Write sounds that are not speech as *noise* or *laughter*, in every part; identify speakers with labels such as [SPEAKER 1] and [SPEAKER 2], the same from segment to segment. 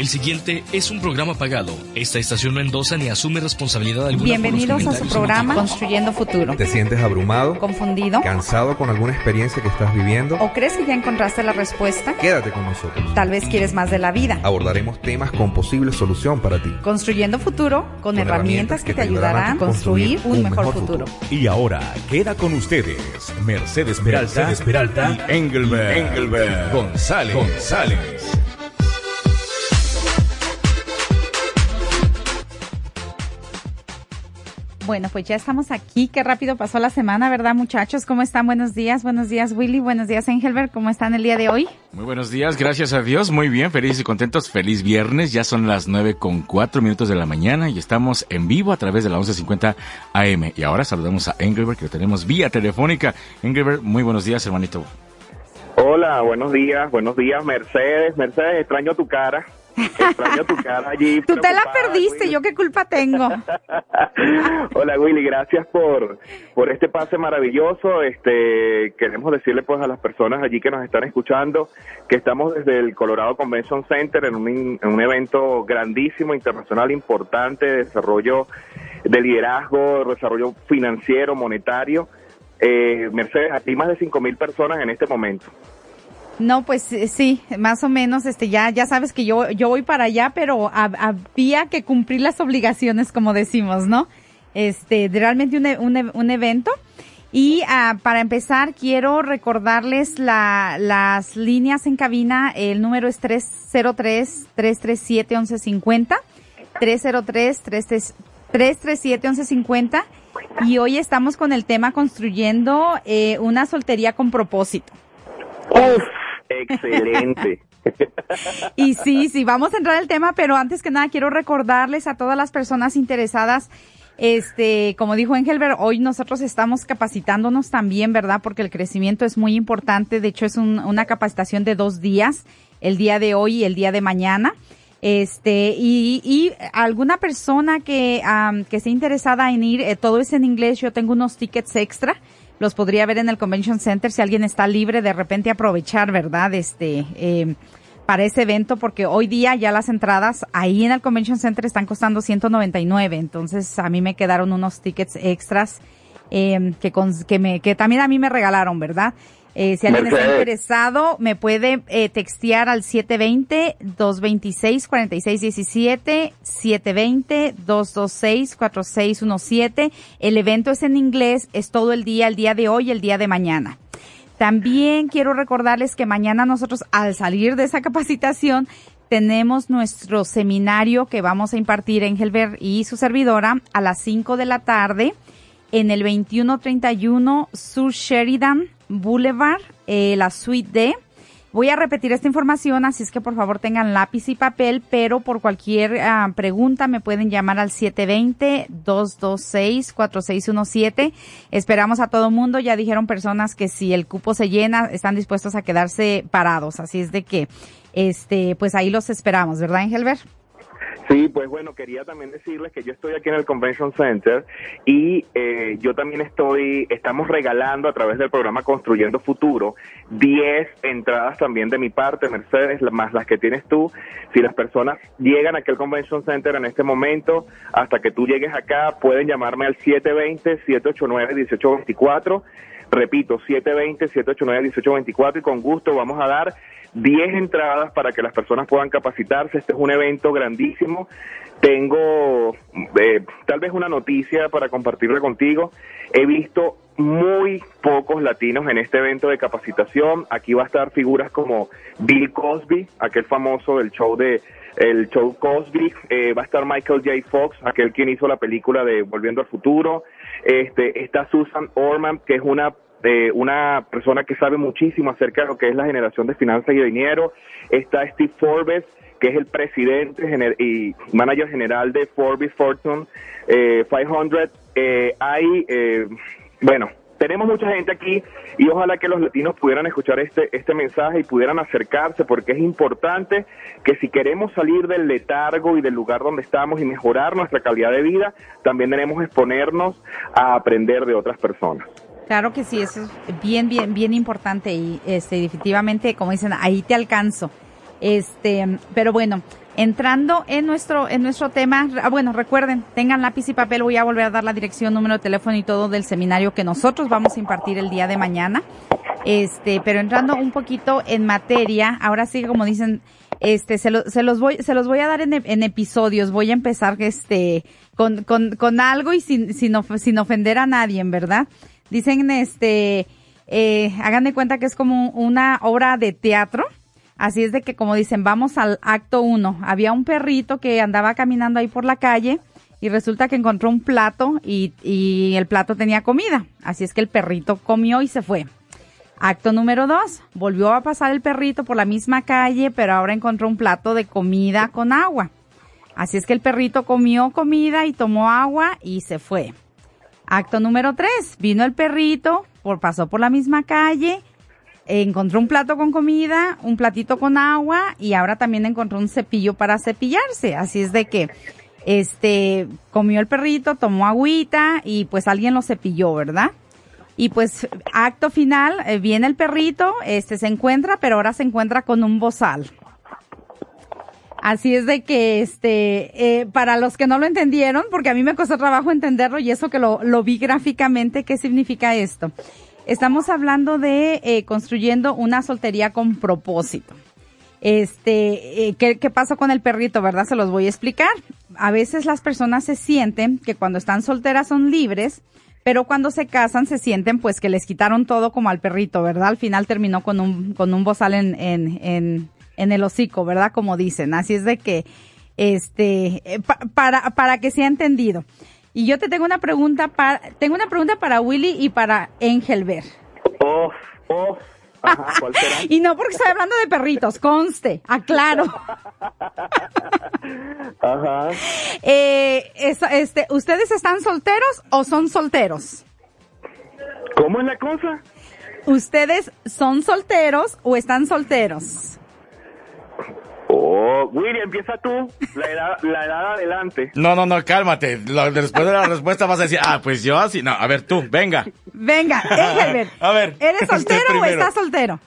[SPEAKER 1] El siguiente es un programa pagado. Esta estación no endosa ni asume responsabilidad alguna.
[SPEAKER 2] Bienvenidos a su programa Construyendo Futuro.
[SPEAKER 3] ¿Te sientes abrumado?
[SPEAKER 2] ¿Confundido?
[SPEAKER 3] ¿Cansado con alguna experiencia que estás viviendo?
[SPEAKER 2] ¿O crees que ya encontraste la respuesta?
[SPEAKER 3] Quédate con nosotros.
[SPEAKER 2] Tal vez quieres más de la vida.
[SPEAKER 3] Abordaremos temas con posible solución para ti.
[SPEAKER 2] Construyendo Futuro con, herramientas, que, te ayudarán a construir un, mejor, futuro.
[SPEAKER 4] Y ahora queda con ustedes Mercedes Peralta, Mercedes Peralta y Engelbert, Engelbert González. González.
[SPEAKER 2] Bueno, pues ya estamos aquí. Qué rápido pasó la semana, ¿verdad, muchachos? ¿Cómo están? Buenos días. Buenos días, Willy. Buenos días, Engelbert. ¿Cómo están el día de hoy?
[SPEAKER 5] Muy buenos días. Gracias a Dios. Muy bien. Felices y contentos. Feliz viernes. Ya son las nueve con cuatro minutos de la mañana y estamos en vivo a través de la 1150 AM. Y ahora saludamos a Engelbert, que lo tenemos vía telefónica. Engelbert, muy buenos días, hermanito.
[SPEAKER 6] Hola, buenos días. Buenos días, Mercedes. Mercedes, extraño tu cara. Extraño tu cara allí. *laughs*
[SPEAKER 2] Tú te la perdiste, yo qué culpa tengo. *laughs*
[SPEAKER 6] Hola Willy, gracias por, por este pase maravilloso. Este, queremos decirle pues a las personas allí que nos están escuchando que estamos desde el Colorado Convention Center en un, en un evento grandísimo, internacional, importante, de desarrollo de liderazgo, desarrollo financiero, monetario. Eh, Mercedes, aquí más de 5.000 personas en este momento.
[SPEAKER 2] No, pues eh, sí, más o menos, este, ya, ya sabes que yo, yo voy para allá, pero había que cumplir las obligaciones, como decimos, ¿no? Este, realmente un, e, un, e, un evento. Y ah, para empezar, quiero recordarles la, las líneas en cabina. El número es 303-337-1150. 303-337-1150. Y hoy estamos con el tema construyendo eh, una soltería con propósito.
[SPEAKER 6] Uf, Excelente. *laughs*
[SPEAKER 2] y sí, sí, vamos a entrar al tema, pero antes que nada quiero recordarles a todas las personas interesadas este, como dijo Engelbert, hoy nosotros estamos capacitándonos también, ¿verdad? Porque el crecimiento es muy importante. De hecho, es una capacitación de dos días, el día de hoy y el día de mañana. Este, y, y alguna persona que, que esté interesada en ir, eh, todo es en inglés, yo tengo unos tickets extra los podría ver en el Convention Center si alguien está libre de repente aprovechar, ¿verdad? Este, eh, para ese evento porque hoy día ya las entradas ahí en el Convention Center están costando 199, entonces a mí me quedaron unos tickets extras eh, que, que, me, que también a mí me regalaron, ¿verdad? Eh, si alguien está interesado, me puede eh, textear al 720-226-4617, 720-226-4617. El evento es en inglés, es todo el día, el día de hoy, el día de mañana. También quiero recordarles que mañana nosotros, al salir de esa capacitación, tenemos nuestro seminario que vamos a impartir en Helber y su servidora a las 5 de la tarde en el 2131 Sur Sheridan Boulevard, eh, la suite D. Voy a repetir esta información, así es que por favor tengan lápiz y papel, pero por cualquier ah, pregunta me pueden llamar al 720-226-4617. Esperamos a todo mundo, ya dijeron personas que si el cupo se llena, están dispuestos a quedarse parados, así es de que, este, pues ahí los esperamos, ¿verdad, Engelbert?
[SPEAKER 6] Sí, pues bueno, quería también decirles que yo estoy aquí en el Convention Center y eh, yo también estoy, estamos regalando a través del programa Construyendo Futuro 10 entradas también de mi parte, Mercedes, más las que tienes tú. Si las personas llegan aquí al Convention Center en este momento, hasta que tú llegues acá, pueden llamarme al 720-789-1824. Repito, 720-789-1824 y con gusto vamos a dar 10 entradas para que las personas puedan capacitarse. Este es un evento grandísimo. Tengo eh, tal vez una noticia para compartirla contigo. He visto muy pocos latinos en este evento de capacitación. Aquí va a estar figuras como Bill Cosby, aquel famoso del show de el show Cosby, eh, va a estar Michael J. Fox, aquel quien hizo la película de Volviendo al Futuro, este, está Susan Orman, que es una de una persona que sabe muchísimo acerca de lo que es la generación de finanzas y dinero. Está Steve Forbes, que es el presidente y manager general de Forbes Fortune 500. Eh, eh, hay, eh, bueno, tenemos mucha gente aquí y ojalá que los latinos pudieran escuchar este, este mensaje y pudieran acercarse porque es importante que si queremos salir del letargo y del lugar donde estamos y mejorar nuestra calidad de vida, también debemos exponernos a aprender de otras personas.
[SPEAKER 2] Claro que sí, eso es bien, bien, bien importante y este, definitivamente, como dicen, ahí te alcanzo. Este, pero bueno, entrando en nuestro, en nuestro tema, ah, bueno, recuerden, tengan lápiz y papel, voy a volver a dar la dirección, número de teléfono y todo del seminario que nosotros vamos a impartir el día de mañana. Este, pero entrando un poquito en materia, ahora sí, como dicen, este, se, se los voy, se los voy a dar en, en episodios, voy a empezar, este, con, con, con algo y sin, sin, sin ofender a nadie, ¿verdad? Dicen, este, eh, hagan de cuenta que es como una obra de teatro. Así es de que, como dicen, vamos al acto uno. Había un perrito que andaba caminando ahí por la calle y resulta que encontró un plato y, y el plato tenía comida. Así es que el perrito comió y se fue. Acto número dos, volvió a pasar el perrito por la misma calle, pero ahora encontró un plato de comida con agua. Así es que el perrito comió comida y tomó agua y se fue. Acto número tres, vino el perrito, por, pasó por la misma calle, encontró un plato con comida, un platito con agua y ahora también encontró un cepillo para cepillarse. Así es de que, este, comió el perrito, tomó agüita y pues alguien lo cepilló, ¿verdad? Y pues acto final, eh, viene el perrito, este se encuentra, pero ahora se encuentra con un bozal. Así es de que, este, eh, para los que no lo entendieron, porque a mí me costó trabajo entenderlo y eso que lo, lo vi gráficamente, ¿qué significa esto? Estamos hablando de eh, construyendo una soltería con propósito. Este, eh, ¿qué, ¿qué pasó con el perrito, verdad? Se los voy a explicar. A veces las personas se sienten que cuando están solteras son libres, pero cuando se casan se sienten pues que les quitaron todo como al perrito, ¿verdad? Al final terminó con un, con un bozal en, en, en, en el hocico, ¿verdad? Como dicen. Así es de que, este, eh, pa- para, para que sea entendido. Y yo te tengo una pregunta para, tengo una pregunta para Willy y para Engelbert.
[SPEAKER 6] Oh, oh. Ajá. *laughs*
[SPEAKER 2] Y no porque estoy hablando de perritos, conste, aclaro. *laughs*
[SPEAKER 6] Ajá.
[SPEAKER 2] Eh, es- este, ¿ustedes están solteros o son solteros?
[SPEAKER 6] ¿Cómo es la cosa?
[SPEAKER 2] ¿Ustedes son solteros o están solteros?
[SPEAKER 6] Oh, Willy, empieza tú. La edad, la edad adelante.
[SPEAKER 5] No, no, no, cálmate. Lo- después de la respuesta vas a decir, ah, pues yo así. No, a ver, tú, venga.
[SPEAKER 2] Venga, *laughs* Engelbert.
[SPEAKER 5] A ver,
[SPEAKER 2] ¿Eres
[SPEAKER 5] usted
[SPEAKER 2] soltero o estás soltero?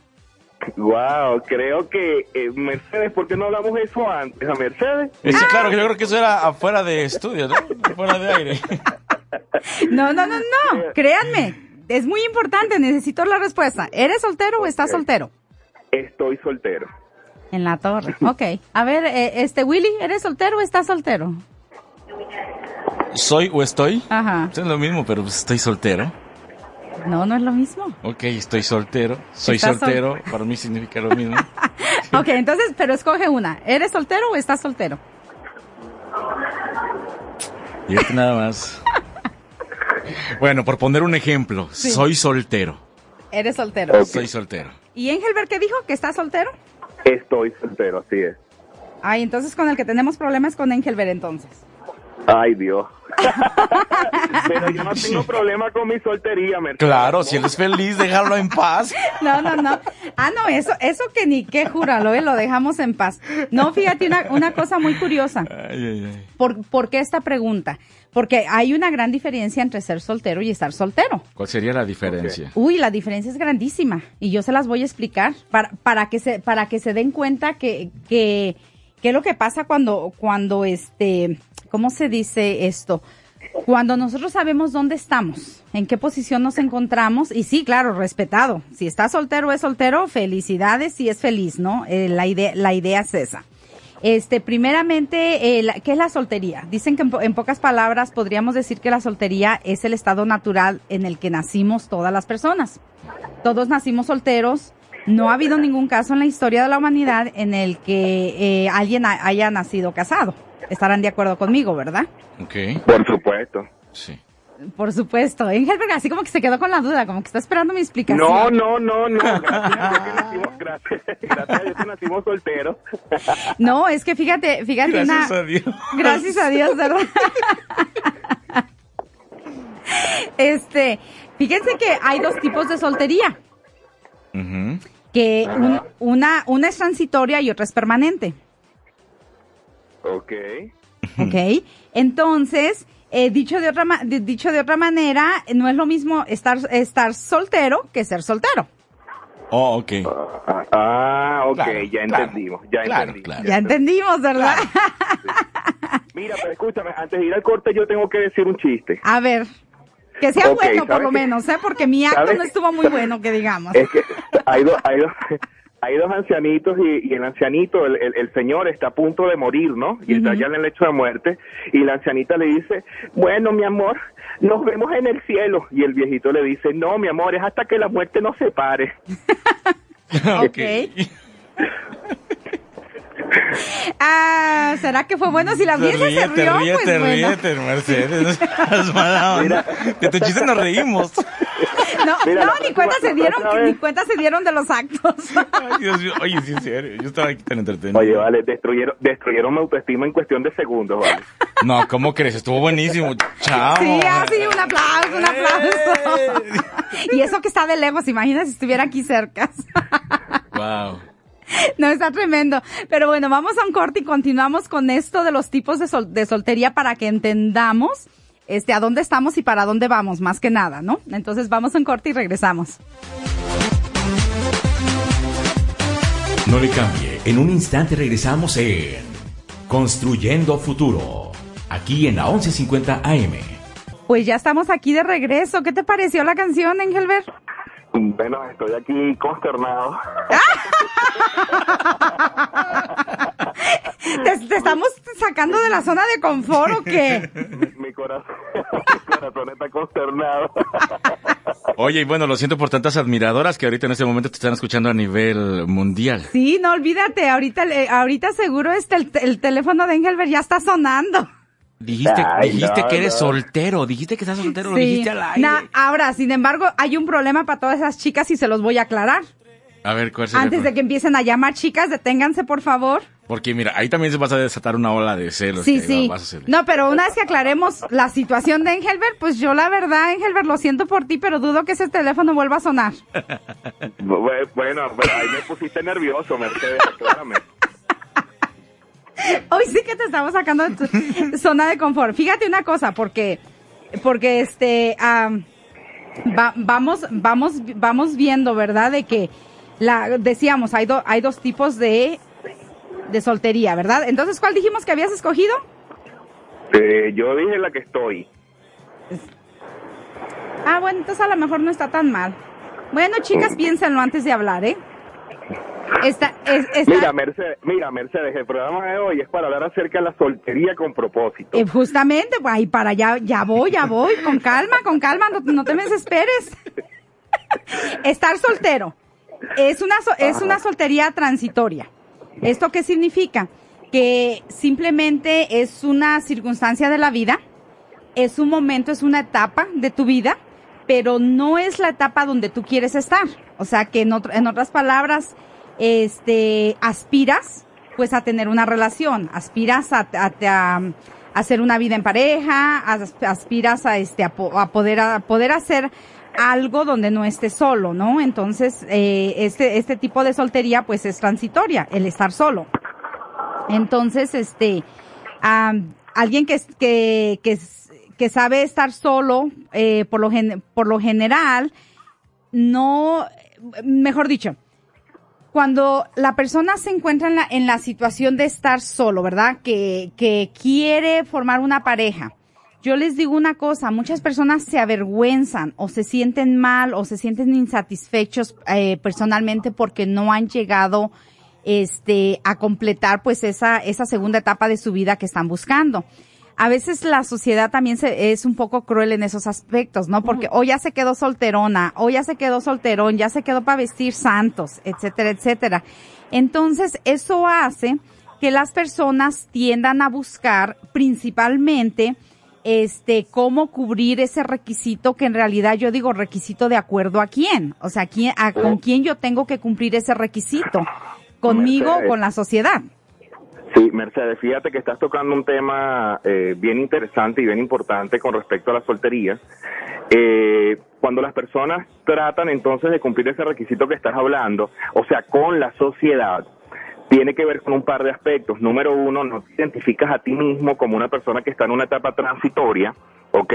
[SPEAKER 6] Wow, creo que eh, Mercedes, ¿por qué no hablamos eso antes? ¿A Mercedes?
[SPEAKER 5] Sí, claro, que yo creo que eso era afuera de estudio, ¿no? Afuera de aire. *laughs*
[SPEAKER 2] No, no, no, no. Créanme, es muy importante. Necesito la respuesta. ¿Eres soltero o estás soltero?
[SPEAKER 6] Estoy soltero.
[SPEAKER 2] En la torre. *laughs* Ok. A ver, eh, este Willy, ¿eres soltero o estás soltero?
[SPEAKER 5] ¿Soy o estoy?
[SPEAKER 2] Ajá.
[SPEAKER 5] Es lo mismo, pero pues estoy soltero.
[SPEAKER 2] No, no es lo mismo.
[SPEAKER 5] Ok, estoy soltero. Soy
[SPEAKER 2] sol-
[SPEAKER 5] soltero. Para mí significa lo mismo. *laughs*
[SPEAKER 2] Ok, entonces, pero escoge una. ¿Eres soltero o estás soltero?
[SPEAKER 5] Y este nada más. *laughs* Bueno, por poner un ejemplo, soy soltero.
[SPEAKER 2] Eres soltero.
[SPEAKER 5] Soy soltero.
[SPEAKER 2] ¿Y Engelbert qué dijo? ¿Que está soltero?
[SPEAKER 6] Estoy soltero, así es.
[SPEAKER 2] Ay, entonces con el que tenemos problemas es con Engelbert entonces.
[SPEAKER 6] Ay, Dios. *laughs* Pero yo no tengo problema con mi soltería, Mercedes.
[SPEAKER 5] Claro, si él es feliz, déjalo en paz.
[SPEAKER 2] No, no, no. Ah, no, eso, eso que ni qué júralo, eh, lo dejamos en paz. No, fíjate una, una cosa muy curiosa.
[SPEAKER 5] Ay, ay, ay.
[SPEAKER 2] ¿Por, ¿Por qué esta pregunta? Porque hay una gran diferencia entre ser soltero y estar soltero.
[SPEAKER 5] ¿Cuál sería la diferencia?
[SPEAKER 2] Uy, la diferencia es grandísima y yo se las voy a explicar para, para que se para que se den cuenta que que qué es lo que pasa cuando cuando este ¿cómo se dice esto? Cuando nosotros sabemos dónde estamos, en qué posición nos encontramos y sí, claro, respetado. Si está soltero es soltero, felicidades, si es feliz, ¿no? Eh, la idea la idea es esa. Este, primeramente, eh, la- ¿qué es la soltería? Dicen que en, po- en pocas palabras podríamos decir que la soltería es el estado natural en el que nacimos todas las personas. Todos nacimos solteros. No ha habido ningún caso en la historia de la humanidad en el que eh, alguien ha- haya nacido casado. Estarán de acuerdo conmigo, ¿verdad?
[SPEAKER 5] Ok,
[SPEAKER 6] Por supuesto.
[SPEAKER 5] sí.
[SPEAKER 2] Por supuesto. Engelberg así como que se quedó con la duda, como que está esperando mi explicación.
[SPEAKER 6] No, no, no, no. *laughs* Gracias gracias, gracias a Dios nacimos solteros. *laughs*
[SPEAKER 2] No, es que fíjate, fíjate
[SPEAKER 5] Gracias
[SPEAKER 2] una...
[SPEAKER 5] a Dios.
[SPEAKER 2] Gracias a Dios, ¿verdad? *laughs* este, fíjense que hay dos tipos de soltería,
[SPEAKER 5] Ujú.
[SPEAKER 2] que un- una, una es transitoria y otra es permanente,
[SPEAKER 6] Ok.
[SPEAKER 2] ¿ok? Entonces, eh, dicho de otra, dicho de otra manera, no es lo mismo estar, estar soltero que ser soltero.
[SPEAKER 5] Oh, ok.
[SPEAKER 6] Ah, ah, ok,
[SPEAKER 5] Claro,
[SPEAKER 6] ya
[SPEAKER 5] claro,
[SPEAKER 6] entendimos, ya
[SPEAKER 5] claro,
[SPEAKER 6] entendimos.
[SPEAKER 5] claro.
[SPEAKER 2] Ya entendimos, ¿verdad?
[SPEAKER 6] Mira, pero escúchame, antes de ir al corte yo tengo que decir un chiste.
[SPEAKER 2] A ver, que sea bueno por
[SPEAKER 6] ¿sabes
[SPEAKER 2] lo menos, ¿eh? Porque mi acto
[SPEAKER 6] ¿Sabes
[SPEAKER 2] no estuvo muy bueno, que digamos.
[SPEAKER 6] Es que hay dos, hay dos, hay dos ancianitos y, y el ancianito, el, el- el señor está a punto de morir, ¿no? Y está
[SPEAKER 2] Ujú.
[SPEAKER 6] ya en el lecho de muerte y la ancianita le dice, bueno, mi amor, nos vemos en el cielo. Y el viejito le dice, no, mi amor, es hasta que la muerte nos separe. *laughs*
[SPEAKER 2] Ok. Ah, ¿será que fue bueno? Si la audiencia se rió,
[SPEAKER 5] ríete,
[SPEAKER 2] pues bueno.
[SPEAKER 5] ríete, Mercedes. Es mala onda. De tu chiste nos reímos. *laughs*
[SPEAKER 2] No,
[SPEAKER 6] Mira,
[SPEAKER 2] no, ni cuenta se dieron, ni cuenta se dieron de los actos. *laughs*
[SPEAKER 5] Ay, Dios mío. Oye, sí, en serio. Yo estaba aquí tan entretenido.
[SPEAKER 6] Oye, vale, destruyeron, destruyeron mi autoestima en cuestión de segundos, vale.
[SPEAKER 5] No, ¿cómo crees? Estuvo buenísimo. Chao.
[SPEAKER 2] Sí, así, un aplauso, un aplauso. *laughs* Y eso que está de lejos, imagina si estuviera aquí cerca.
[SPEAKER 5] Wow.
[SPEAKER 2] No, está tremendo. Pero bueno, vamos a un corte y continuamos con esto de los tipos de, sol- de soltería para que entendamos este a dónde estamos y para dónde vamos, más que nada, ¿no? Entonces vamos un corte y regresamos.
[SPEAKER 4] No le cambie. En un instante regresamos en Construyendo Futuro. Aquí en la 1150 AM.
[SPEAKER 2] Pues ya estamos aquí de regreso. ¿Qué te pareció la canción, Engelbert?
[SPEAKER 6] Bueno, estoy aquí consternado. *laughs*
[SPEAKER 2] ¿Te, te estamos sacando de la zona de confort o qué?
[SPEAKER 6] mi corazón, *laughs* mi corazón está consternado.
[SPEAKER 5] Oye, y bueno, lo siento por tantas admiradoras que ahorita en este momento te están escuchando a nivel mundial.
[SPEAKER 2] Sí, no olvídate, ahorita, le- ahorita seguro este, el, el teléfono de Engelbert ya está sonando.
[SPEAKER 5] Dijiste,
[SPEAKER 6] Ay,
[SPEAKER 5] dijiste
[SPEAKER 6] no,
[SPEAKER 5] que eres
[SPEAKER 6] no.
[SPEAKER 5] soltero, dijiste que estás soltero, lo dijiste al aire.
[SPEAKER 2] Na- ahora, sin embargo, hay un problema para todas esas chicas y se los voy a aclarar.
[SPEAKER 5] A ver, ¿cuál sería?
[SPEAKER 2] Antes de que empiecen a llamar chicas, deténganse, por favor.
[SPEAKER 5] Porque mira, ahí también se vas a desatar una ola de celos.
[SPEAKER 2] Sí,
[SPEAKER 5] que
[SPEAKER 2] sí.
[SPEAKER 5] vas a hacer.
[SPEAKER 2] No, pero una vez que aclaremos la situación de Engelbert, pues yo la verdad, Engelbert, lo siento por ti, pero dudo que ese teléfono vuelva a sonar. *laughs*
[SPEAKER 6] Bu- Bueno, pero ahí me pusiste nervioso, Mercedes, aclárame. *laughs*
[SPEAKER 2] Hoy sí que te estamos sacando de tu zona de confort. Fíjate una cosa, porque, porque este, am, va- vamos, vamos, vamos viendo, ¿verdad? De que la, decíamos, hay, do- hay dos tipos de, de soltería, ¿verdad? Entonces, ¿cuál dijimos que habías escogido?
[SPEAKER 6] Eh, yo dije la que estoy.
[SPEAKER 2] Ah, bueno, entonces a lo mejor no está tan mal. Bueno, chicas, piénsenlo antes de hablar, ¿eh? Esta, es, esta-
[SPEAKER 6] Mira, Mercedes, mira, Mercedes, el programa de hoy es para hablar acerca de la soltería con propósito.
[SPEAKER 2] eh, justamente, pues ahí para allá, ya voy, ya voy, con calma, con calma, no, no te me desesperes. *laughs* Estar soltero es una, so- es una soltería transitoria. ¿Esto qué significa? Que simplemente es una circunstancia de la vida, es un momento, es una etapa de tu vida, pero no es la etapa donde tú quieres estar. O sea que en, otro- en otras palabras, este, aspiras pues a tener una relación, aspiras a, a- a- a hacer una vida en pareja, as- aspiras a este, a, po- a poder, a poder hacer algo donde no estés solo, ¿no? Entonces, eh, este, este tipo de soltería pues es transitoria, el estar solo. Entonces, este, alguien que, que, que, que sabe estar solo, eh, por lo gen- por lo general, no, mejor dicho, cuando la persona se encuentra en la, en la situación de estar solo, ¿verdad? Que, que quiere formar una pareja. Yo les digo una cosa, muchas personas se avergüenzan o se sienten mal o se sienten insatisfechos eh, personalmente porque no han llegado este a completar pues esa esa segunda etapa de su vida que están buscando. A veces la sociedad también se, es un poco cruel en esos aspectos, ¿no? Porque o ya se quedó solterona, o ya se quedó solterón, ya se quedó para vestir santos, etcétera, etcétera. Entonces, eso hace que las personas tiendan a buscar principalmente este, cómo cubrir ese requisito que en realidad yo digo requisito de acuerdo a quién, o sea, quién, a, con quién yo tengo que cumplir ese requisito, conmigo o con la sociedad.
[SPEAKER 6] Sí, Mercedes, fíjate que estás tocando un tema eh, bien interesante y bien importante con respecto a la soltería. Eh, cuando las personas tratan entonces de cumplir ese requisito que estás hablando, o sea, con la sociedad, tiene que ver con un par de aspectos. Número uno, no te identificas a ti mismo como una persona que está en una etapa transitoria, ¿ok?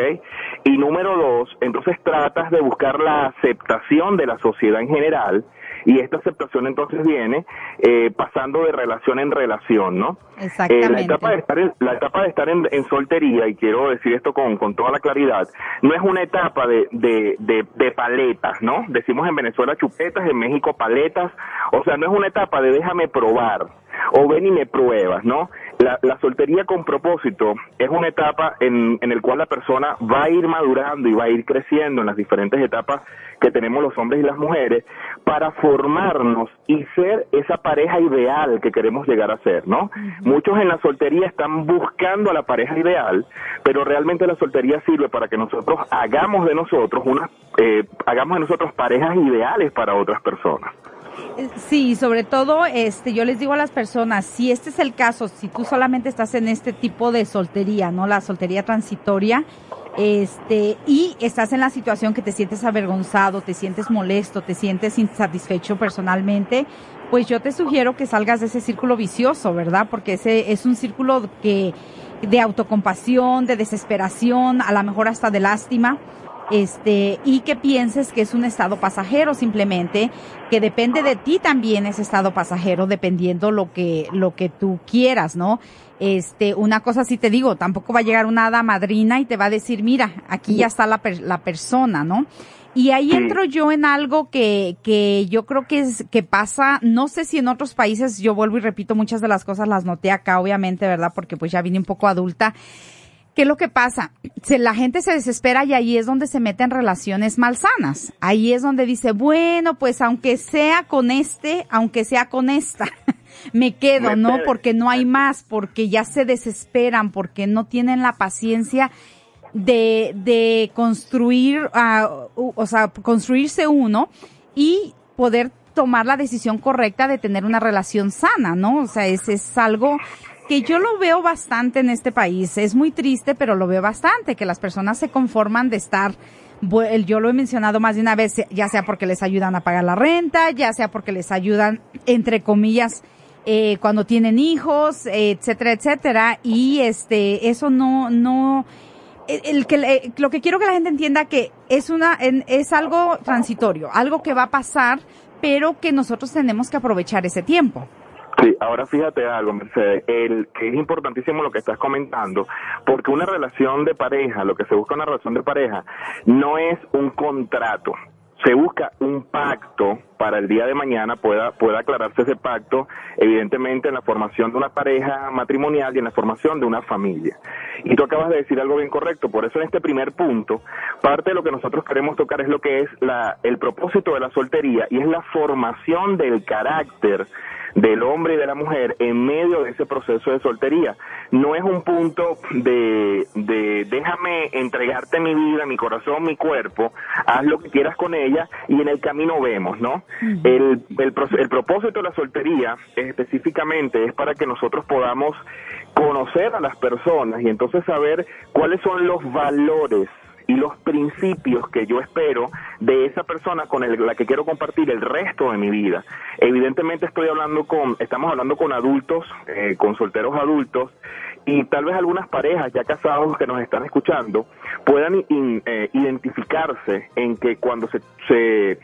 [SPEAKER 6] Y número dos, entonces tratas de buscar la aceptación de la sociedad en general y esta aceptación entonces viene eh, pasando de relación en relación, ¿no?
[SPEAKER 2] Exactamente.
[SPEAKER 6] Eh, la etapa de estar, en, la etapa de estar en, soltería, y quiero decir esto con, con toda la claridad, no es una etapa de, de, de, de paletas, ¿no? Decimos en Venezuela chupetas, en México paletas, o sea, no es una etapa de déjame probar o ven y me pruebas, ¿no? La, la soltería con propósito es una etapa en, en el cual la persona va a ir madurando y va a ir creciendo en las diferentes etapas que tenemos los hombres y las mujeres para formarnos y ser esa pareja ideal que queremos llegar a ser, ¿no? Muchos en la soltería están buscando a la pareja ideal, pero realmente la soltería sirve para que nosotros hagamos de nosotros una, eh, hagamos de nosotros parejas ideales para otras personas.
[SPEAKER 2] Sí, sobre todo, este, yo les digo a las personas, si este es el caso, si tú solamente estás en este tipo de soltería, ¿no? La soltería transitoria, este, y estás en la situación que te sientes avergonzado, te sientes molesto, te sientes insatisfecho personalmente, pues yo te sugiero que salgas de ese círculo vicioso, ¿verdad? Porque ese es un círculo que, de autocompasión, de desesperación, a lo mejor hasta de lástima este, y que pienses que es un estado pasajero simplemente, que depende de ti también ese estado pasajero, dependiendo lo que, lo que tú quieras, ¿no? Este, una cosa sí te digo, tampoco va a llegar una hada madrina y te va a decir, mira, aquí ya está la, la persona, ¿no? Y ahí entro yo en algo que, que yo creo que es, que pasa, no sé si en otros países, yo vuelvo y repito muchas de las cosas las noté acá, obviamente, ¿verdad? Porque pues ya vine un poco adulta ¿Qué es lo que pasa? Se, la gente se desespera y ahí es donde se meten relaciones malsanas. Ahí es donde dice, bueno, pues aunque sea con este, aunque sea con esta, *laughs* me quedo, ¿no? Porque no hay más, porque ya se desesperan, porque no tienen la paciencia de, de construir, uh, o sea, construirse uno y poder tomar la decisión correcta de tener una relación sana, ¿no? O sea, es, es algo que yo lo veo bastante en este país. Es muy triste, pero lo veo bastante, que las personas se conforman de estar, yo lo he mencionado más de una vez, ya sea porque les ayudan a pagar la renta, ya sea porque les ayudan, entre comillas, eh, cuando tienen hijos, etcétera, etcétera. Y este, eso no, no, el, que lo que quiero que la gente entienda que es una es algo transitorio, algo que va a pasar, pero que nosotros tenemos que aprovechar ese tiempo.
[SPEAKER 6] Sí, ahora fíjate algo, Mercedes, el, que es importantísimo lo que estás comentando, porque una relación de pareja, lo que se busca una relación de pareja, no es un contrato, se busca un pacto para el día de mañana pueda, pueda aclararse ese pacto, evidentemente en la formación de una pareja matrimonial y en la formación de una familia. Y tú acabas de decir algo bien correcto, por eso en este primer punto, parte de lo que nosotros queremos tocar es lo que es la, el propósito de la soltería y es la formación del carácter del hombre y de la mujer en medio de ese proceso de soltería. No es un punto de, de déjame entregarte mi vida, mi corazón, mi cuerpo, haz lo que quieras con ella y en el camino vemos, ¿no? El, el, el propósito de la soltería específicamente es para que nosotros podamos conocer a las personas y entonces saber cuáles son los valores y los principios que yo espero de esa persona con la que quiero compartir el resto de mi vida. Evidentemente estoy hablando con, estamos hablando con adultos, eh, con solteros adultos, y tal vez algunas parejas ya casados que nos están escuchando puedan eh, identificarse en que cuando se, se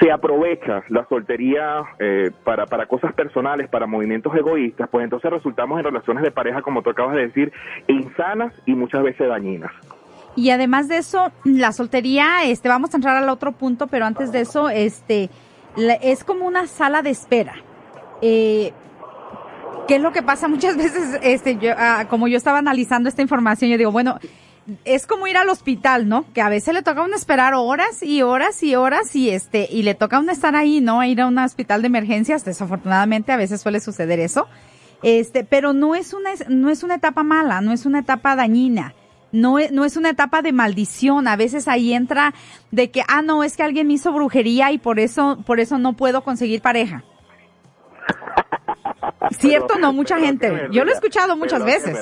[SPEAKER 6] se aprovecha la soltería eh, para, para cosas personales, para movimientos egoístas, pues entonces resultamos en relaciones de pareja, como tú acabas de decir, insanas y muchas veces dañinas.
[SPEAKER 2] Y además de eso, la soltería, este, vamos a entrar al otro punto, pero antes de eso, este, es como una sala de espera. Eh, ¿Qué es lo que pasa muchas *laughs* veces? Este, yo, ah, como yo estaba analizando esta información, yo digo, bueno, es como ir al hospital, ¿no? Que a veces le toca a uno esperar horas y horas y horas y este, y le toca a uno estar ahí, ¿no? Ir a un hospital de emergencias, desafortunadamente a veces suele suceder eso. Este, pero no es una, no es una etapa mala, no es una etapa dañina no es, no es una etapa de maldición. A veces ahí entra de que, ah, no, es que alguien me hizo brujería y por eso, por eso no puedo conseguir pareja. *laughs* ¿Cierto? no, mucha gente. Yo lo he escuchado muchas veces.